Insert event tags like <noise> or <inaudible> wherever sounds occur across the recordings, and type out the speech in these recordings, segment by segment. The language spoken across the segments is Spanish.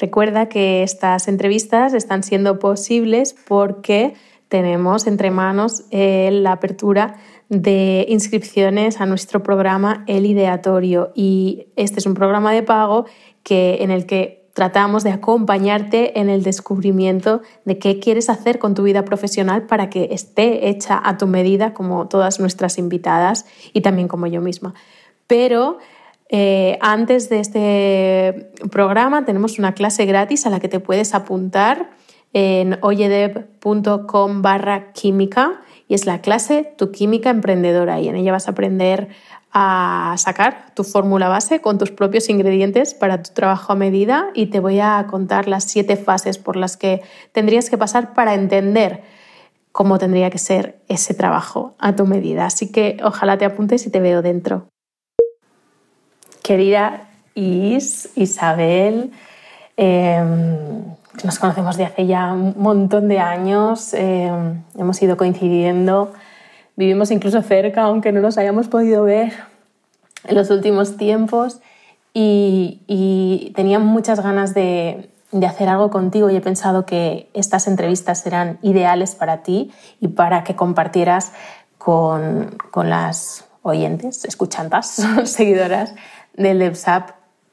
Recuerda que estas entrevistas están siendo posibles porque tenemos entre manos eh, la apertura de inscripciones a nuestro programa El Ideatorio y este es un programa de pago que, en el que tratamos de acompañarte en el descubrimiento de qué quieres hacer con tu vida profesional para que esté hecha a tu medida como todas nuestras invitadas y también como yo misma. Pero eh, antes de este programa tenemos una clase gratis a la que te puedes apuntar en oyedev.com barra química y es la clase Tu química emprendedora y en ella vas a aprender a sacar tu fórmula base con tus propios ingredientes para tu trabajo a medida y te voy a contar las siete fases por las que tendrías que pasar para entender cómo tendría que ser ese trabajo a tu medida. Así que ojalá te apuntes y te veo dentro. Querida Is, Isabel, em, nos conocemos de hace ya un montón de años, em, hemos ido coincidiendo vivimos incluso cerca, aunque no nos hayamos podido ver en los últimos tiempos y, tenía muchas ganas de, hacer algo contigo y he pensado que estas entrevistas serán ideales para ti y para que compartieras con, las oyentes, escuchantas, <laughs> seguidoras del LevSap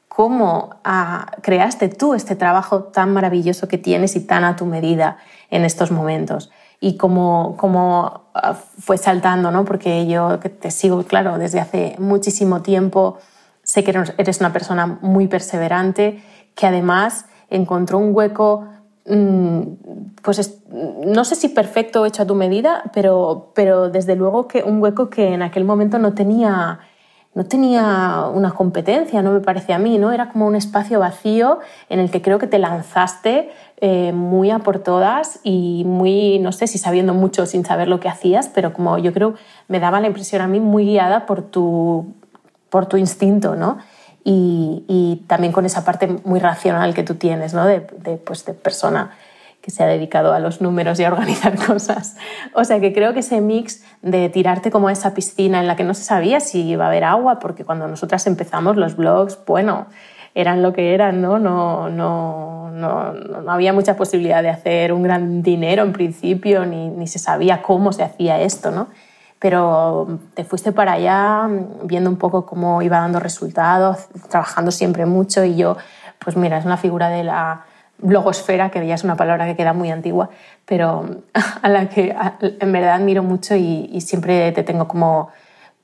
cómo ah, creaste tú este trabajo tan maravilloso que tienes y tan a tu medida en estos momentos y cómo, cómo ah, fue saltando, ¿no? Porque yo te sigo, claro, desde hace muchísimo tiempo, sé que eres una persona muy perseverante, que además encontró un hueco, mm, pues no sé si perfecto hecho a tu medida, pero, pero desde luego que un hueco que en aquel momento no tenía no tenía una competencia, no me parece a mí, ¿no? Era como un espacio vacío en el que creo que te lanzaste eh, muy a por todas y muy, no sé si sabiendo mucho sin saber lo que hacías, pero como yo creo me daba la impresión a mí muy guiada por tu, por tu instinto, ¿no? Y, también con esa parte muy racional que tú tienes, ¿no? De, pues de persona que se ha dedicado a los números y a organizar <laughs> cosas. O sea que creo que ese mix de tirarte como a esa piscina en la que no se sabía si iba a haber agua, porque cuando nosotras empezamos los blogs, bueno, eran lo que eran, ¿no? No, no, no, no había mucha posibilidad de hacer un gran dinero en principio, ni, ni se sabía cómo se hacía esto, ¿no? Pero te fuiste para allá viendo un poco cómo iba dando resultados, trabajando siempre mucho y yo, pues mira, es una figura de la blogosfera, que ya es una palabra que queda muy antigua, pero <laughs> a la que en verdad admiro mucho y, y siempre te tengo como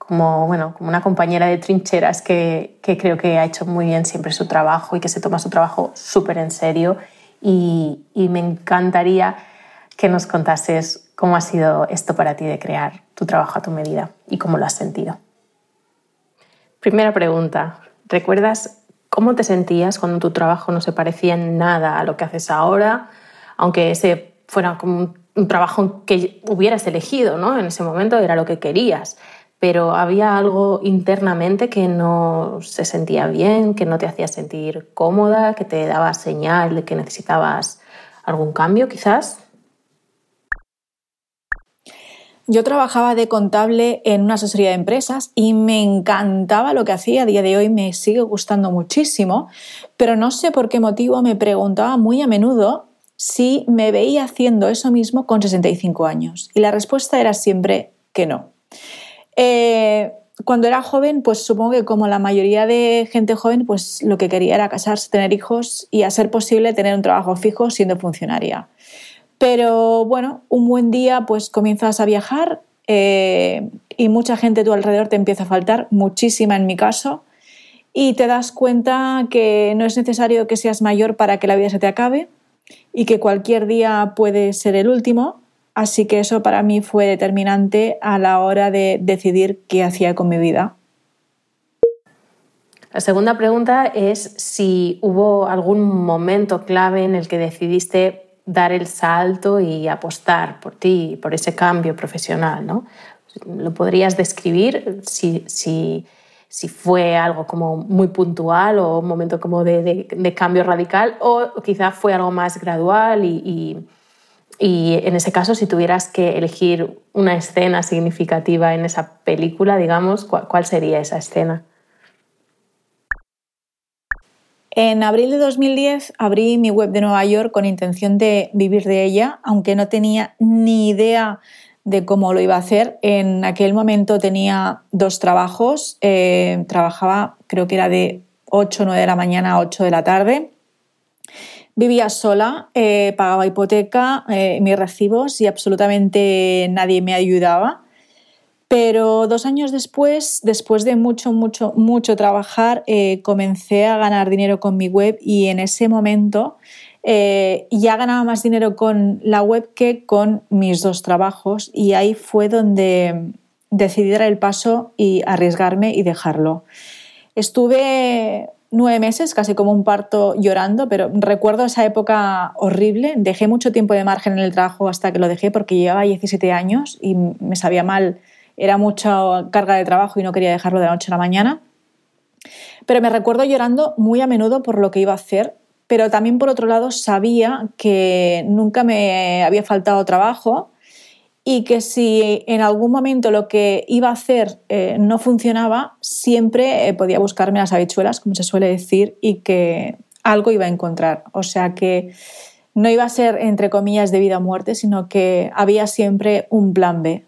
como, bueno, como una compañera de trincheras que, que, creo que ha hecho muy bien siempre su trabajo y que se toma su trabajo súper en serio. Y, y, me encantaría que nos contases cómo ha sido esto para ti de crear tu trabajo a tu medida y cómo lo has sentido. Primera pregunta, ¿recuerdas cómo te sentías cuando tu trabajo no se parecía en nada a lo que haces ahora, aunque ese fuera como un, trabajo que hubieras elegido, ¿no? En ese momento era lo que querías pero había algo internamente que no se sentía bien, que no te hacía sentir cómoda, que te daba señal de que necesitabas algún cambio quizás. Yo trabajaba de contable en una asesoría de empresas y me encantaba lo que hacía. A día de hoy me sigue gustando muchísimo, pero no sé por qué motivo me preguntaba muy a menudo si me veía haciendo eso mismo con 65 años. Y la respuesta era siempre que no. Eh, cuando era joven, pues supongo que como la mayoría de gente joven, pues lo que quería era casarse, tener hijos y a ser posible tener un trabajo fijo siendo funcionaria. Pero bueno, un buen día pues comienzas a viajar eh, y mucha gente a tu alrededor te empieza a faltar, muchísima en mi caso, y te das cuenta que no es necesario que seas mayor para que la vida se te acabe y que cualquier día puede ser el último Así que eso para mí fue determinante a la hora de decidir qué hacía con mi vida. La segunda pregunta es si hubo algún momento clave en el que decidiste dar el salto y apostar por ti, por ese cambio profesional, ¿no? ¿Lo podrías describir si, si, si fue algo como muy puntual o un momento como de, de, cambio radical o quizá fue algo más gradual y y en ese caso, si tuvieras que elegir una escena significativa en esa película, digamos, ¿cuál sería esa escena? En abril de 2010 abrí mi web de Nueva York con intención de vivir de ella, aunque no tenía ni idea de cómo lo iba a hacer. En aquel momento tenía dos trabajos. Eh, trabajaba, creo que era de 8 o 9 de la mañana a 8 de la tarde. Vivía sola, eh, pagaba hipoteca, eh, mis recibos y absolutamente nadie me ayudaba. Pero dos años después, después de mucho, mucho, mucho trabajar, comencé a ganar dinero con mi web y en ese momento eh, ya ganaba más dinero con la web que con mis dos trabajos y ahí fue donde decidí dar el paso y arriesgarme y dejarlo. Estuve nueve meses, casi como un parto llorando, pero recuerdo esa época horrible. Dejé mucho tiempo de margen en el trabajo hasta que lo dejé porque llevaba 17 años y me sabía mal. Era mucha carga de trabajo y no quería dejarlo de la noche a la mañana. Pero me recuerdo llorando muy a menudo por lo que iba a hacer pero también por otro lado sabía que nunca me había faltado trabajo y que si en algún momento lo que iba a hacer eh, no funcionaba, siempre eh, podía buscarme las habichuelas, como se suele decir, y que algo iba a encontrar. O sea que no iba a ser, entre comillas, de vida o muerte, sino que había siempre un plan B.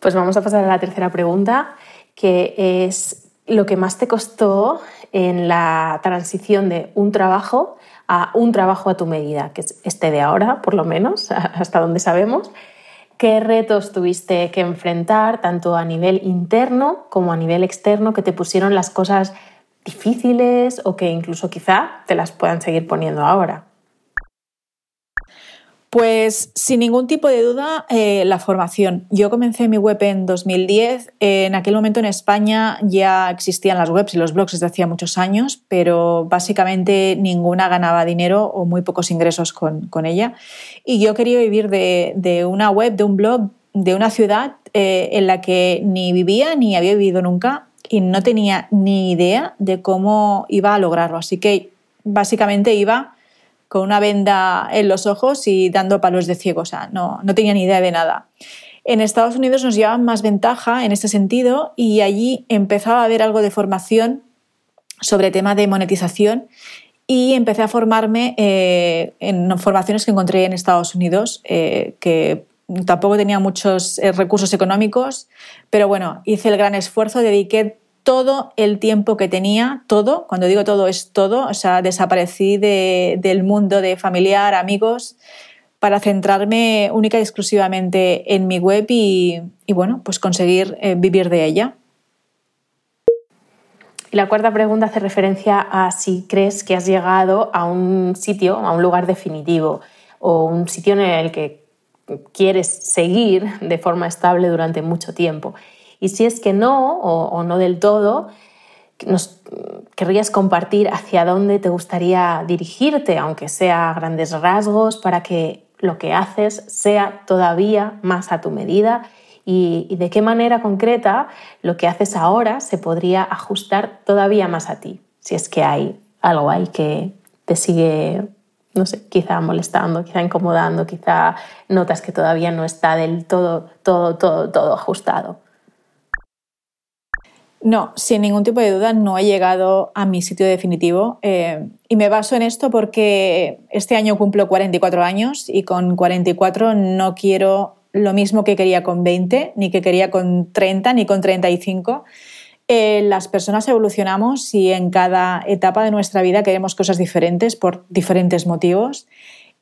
Pues vamos a pasar a la tercera pregunta, que es lo que más te costó en la transición de un trabajo a un trabajo a tu medida, que es este de ahora, por lo menos, <laughs> hasta donde sabemos. ¿Qué retos tuviste que enfrentar, tanto a nivel interno como a nivel externo, que te pusieron las cosas difíciles o que incluso quizá te las puedan seguir poniendo ahora? Pues sin ningún tipo de duda, eh, la formación. Yo comencé mi web en 2010. en aquel momento en España ya existían las webs y los blogs desde hacía muchos años, pero básicamente ninguna ganaba dinero o muy pocos ingresos con, ella. Y yo quería vivir de, una web, de un blog, de una ciudad eh, en la que ni vivía ni había vivido nunca y no tenía ni idea de cómo iba a lograrlo. Así que básicamente iba con una venda en los ojos y dando palos de ciego, o sea, no, no tenía ni idea de nada. En Estados Unidos nos llevaban más ventaja en este sentido y allí empezaba a haber algo de formación sobre tema de monetización y empecé a formarme eh, en formaciones que encontré en Estados Unidos, eh, que tampoco tenía muchos eh, recursos económicos, pero bueno, hice el gran esfuerzo, dediqué todo el tiempo que tenía, todo, cuando digo todo es todo, o sea, desaparecí del mundo de familiar, amigos, para centrarme única y exclusivamente en mi web y, bueno, pues conseguir eh, vivir de ella. La cuarta pregunta hace referencia a si crees que has llegado a un sitio, a un lugar definitivo o un sitio en el que quieres seguir de forma estable durante mucho tiempo. Y si es que no, o, no del todo, querrías compartir hacia dónde te gustaría dirigirte, aunque sea a grandes rasgos, para que lo que haces sea todavía más a tu medida y, de qué manera concreta lo que haces ahora se podría ajustar todavía más a ti, si es que hay algo ahí que te sigue, no sé, quizá molestando, quizá incomodando, quizá notas que todavía no está del todo, todo, todo, todo ajustado. No, sin ningún tipo de duda no he llegado a mi sitio definitivo eh, y me baso en esto porque este año cumplo 44 años y con 44 no quiero lo mismo que quería con 20, ni que quería con 30, ni con 35. Eh, las personas evolucionamos y en cada etapa de nuestra vida queremos cosas diferentes por diferentes motivos.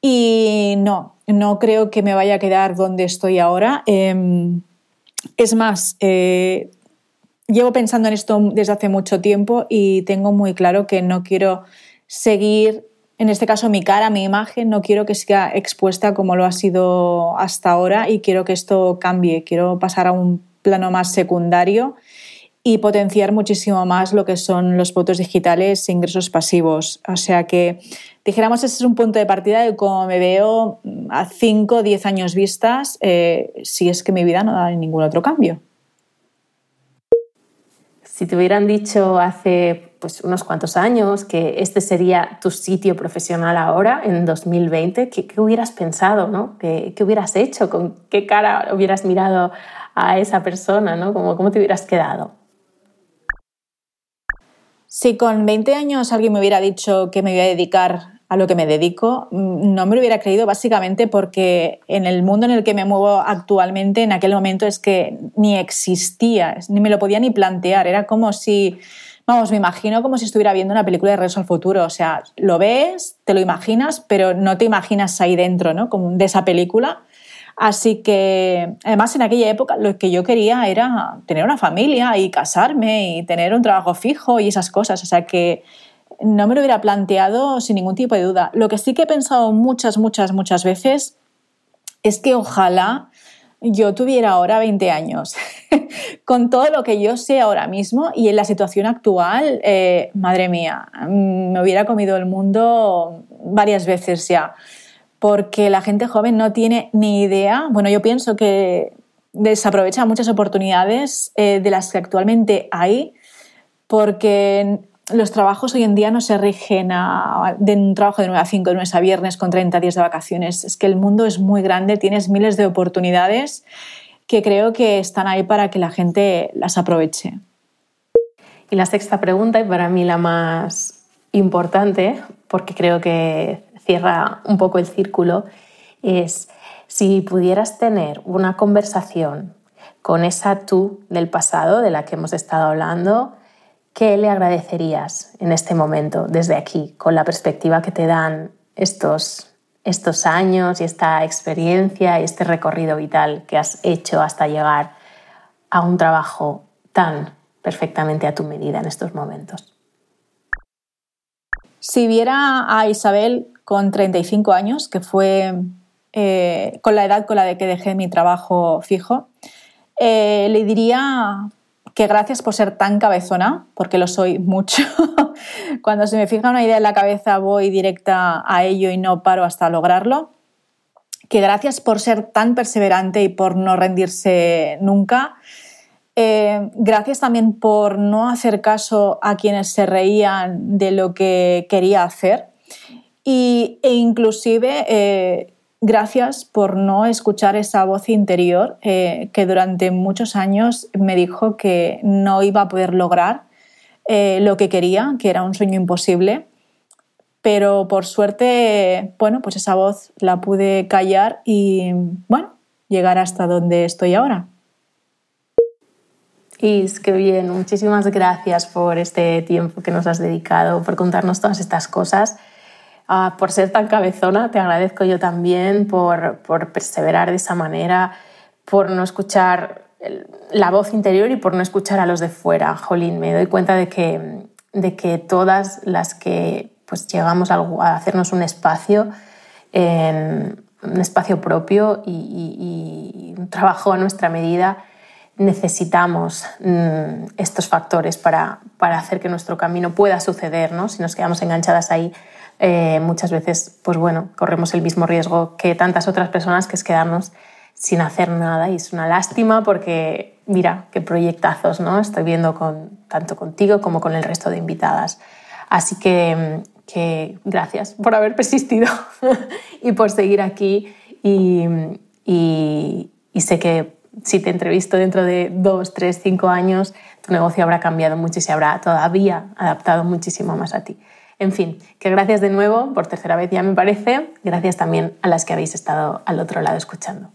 Y no, no creo que me vaya a quedar donde estoy ahora. Em, es más, eh, llevo pensando en esto desde hace mucho tiempo y tengo muy claro que no quiero seguir, en este caso mi cara, mi imagen, no quiero que sea expuesta como lo ha sido hasta ahora y quiero que esto cambie, quiero pasar a un plano más secundario y potenciar muchísimo más lo que son los votos digitales e ingresos pasivos. O sea que, dijéramos, ese es un punto de partida de cómo me veo a 5 o 10 años vistas, eh, si es que mi vida no da ningún otro cambio. Si te hubieran dicho hace pues, unos cuantos años que este sería tu sitio profesional ahora, en 2020, ¿qué, hubieras pensado? ¿no? ¿Qué, hubieras hecho? ¿Con qué cara hubieras mirado a esa persona? ¿no? ¿Cómo, ¿Cómo te hubieras quedado? Si con 20 años alguien me hubiera dicho que me iba a dedicar a lo que me dedico, mm, no me lo hubiera creído básicamente porque en el mundo en el que me muevo actualmente, en aquel momento es que ni existía, ni me lo podía ni plantear. Era como si, vamos, me imagino como si estuviera viendo una película de Regreso al Futuro. O sea, lo ves, te lo imaginas, pero no te imaginas ahí dentro, ¿no? Como de esa película. Así que, además, en aquella época lo que yo quería era tener una familia y casarme y tener un trabajo fijo y esas cosas. O sea que no me lo hubiera planteado sin ningún tipo de duda. Lo que sí que he pensado muchas, muchas, muchas veces es que ojalá yo tuviera ahora 20 años. <laughs> Con todo lo que yo sé ahora mismo y en la situación actual, eh, madre mía, mm, me hubiera comido el mundo varias veces ya. Porque la gente joven no tiene ni idea. Bueno, yo pienso que desaprovecha muchas oportunidades eh, de las que actualmente hay porque los trabajos hoy en día no se rigen a, de un trabajo de 9 a 5, de lunes a viernes con 30 días de vacaciones. Es que el mundo es muy grande, tienes miles de oportunidades que creo que están ahí para que la gente las aproveche. Y la sexta pregunta, y para mí la más importante, porque creo que cierra un poco el círculo, es si pudieras tener una conversación con esa tú del pasado de la que hemos estado hablando, ¿qué le agradecerías en este momento, desde aquí, con la perspectiva que te dan estos, estos años y esta experiencia y este recorrido vital que has hecho hasta llegar a un trabajo tan perfectamente a tu medida en estos momentos? Si viera a Isabel con 35 años, que fue eh, con la edad con la de que dejé mi trabajo fijo, eh, le diría que gracias por ser tan cabezona, porque lo soy mucho. <laughs> Cuando se me fija una idea en la cabeza voy directa a ello y no paro hasta lograrlo. Que gracias por ser tan perseverante y por no rendirse nunca. Eh, gracias también por no hacer caso a quienes se reían de lo que quería hacer. Y, e inclusive eh, gracias por no escuchar esa voz interior eh, que durante muchos años me dijo que no iba a poder lograr eh, lo que quería, que era un sueño imposible. Pero por suerte, bueno, pues esa voz la pude callar y, bueno, llegar hasta donde estoy ahora. Is, qué bien. Muchísimas gracias por este tiempo que nos has dedicado, por contarnos todas estas cosas. Ah, por ser tan cabezona, te agradezco yo también por, perseverar de esa manera, por no escuchar la voz interior y por no escuchar a los de fuera. Jolín, me doy cuenta de que, de que todas las que pues, llegamos a hacernos un espacio, un espacio propio y, un trabajo a nuestra medida, necesitamos mm, estos factores para, para, hacer que nuestro camino pueda suceder, ¿no? Si nos quedamos enganchadas ahí, eh, muchas veces, pues bueno, corremos el mismo riesgo que tantas otras personas, que es quedarnos sin hacer nada y es una lástima porque mira qué proyectazos ¿no? estoy viendo con, tanto contigo como con el resto de invitadas. Así que, que gracias por haber persistido <laughs> y por seguir aquí y, y, y, sé que si te entrevisto dentro de dos, tres, cinco años, tu negocio habrá cambiado mucho y se habrá todavía adaptado muchísimo más a ti. En fin, que gracias de nuevo, por tercera vez ya me parece, gracias también a las que habéis estado al otro lado escuchando.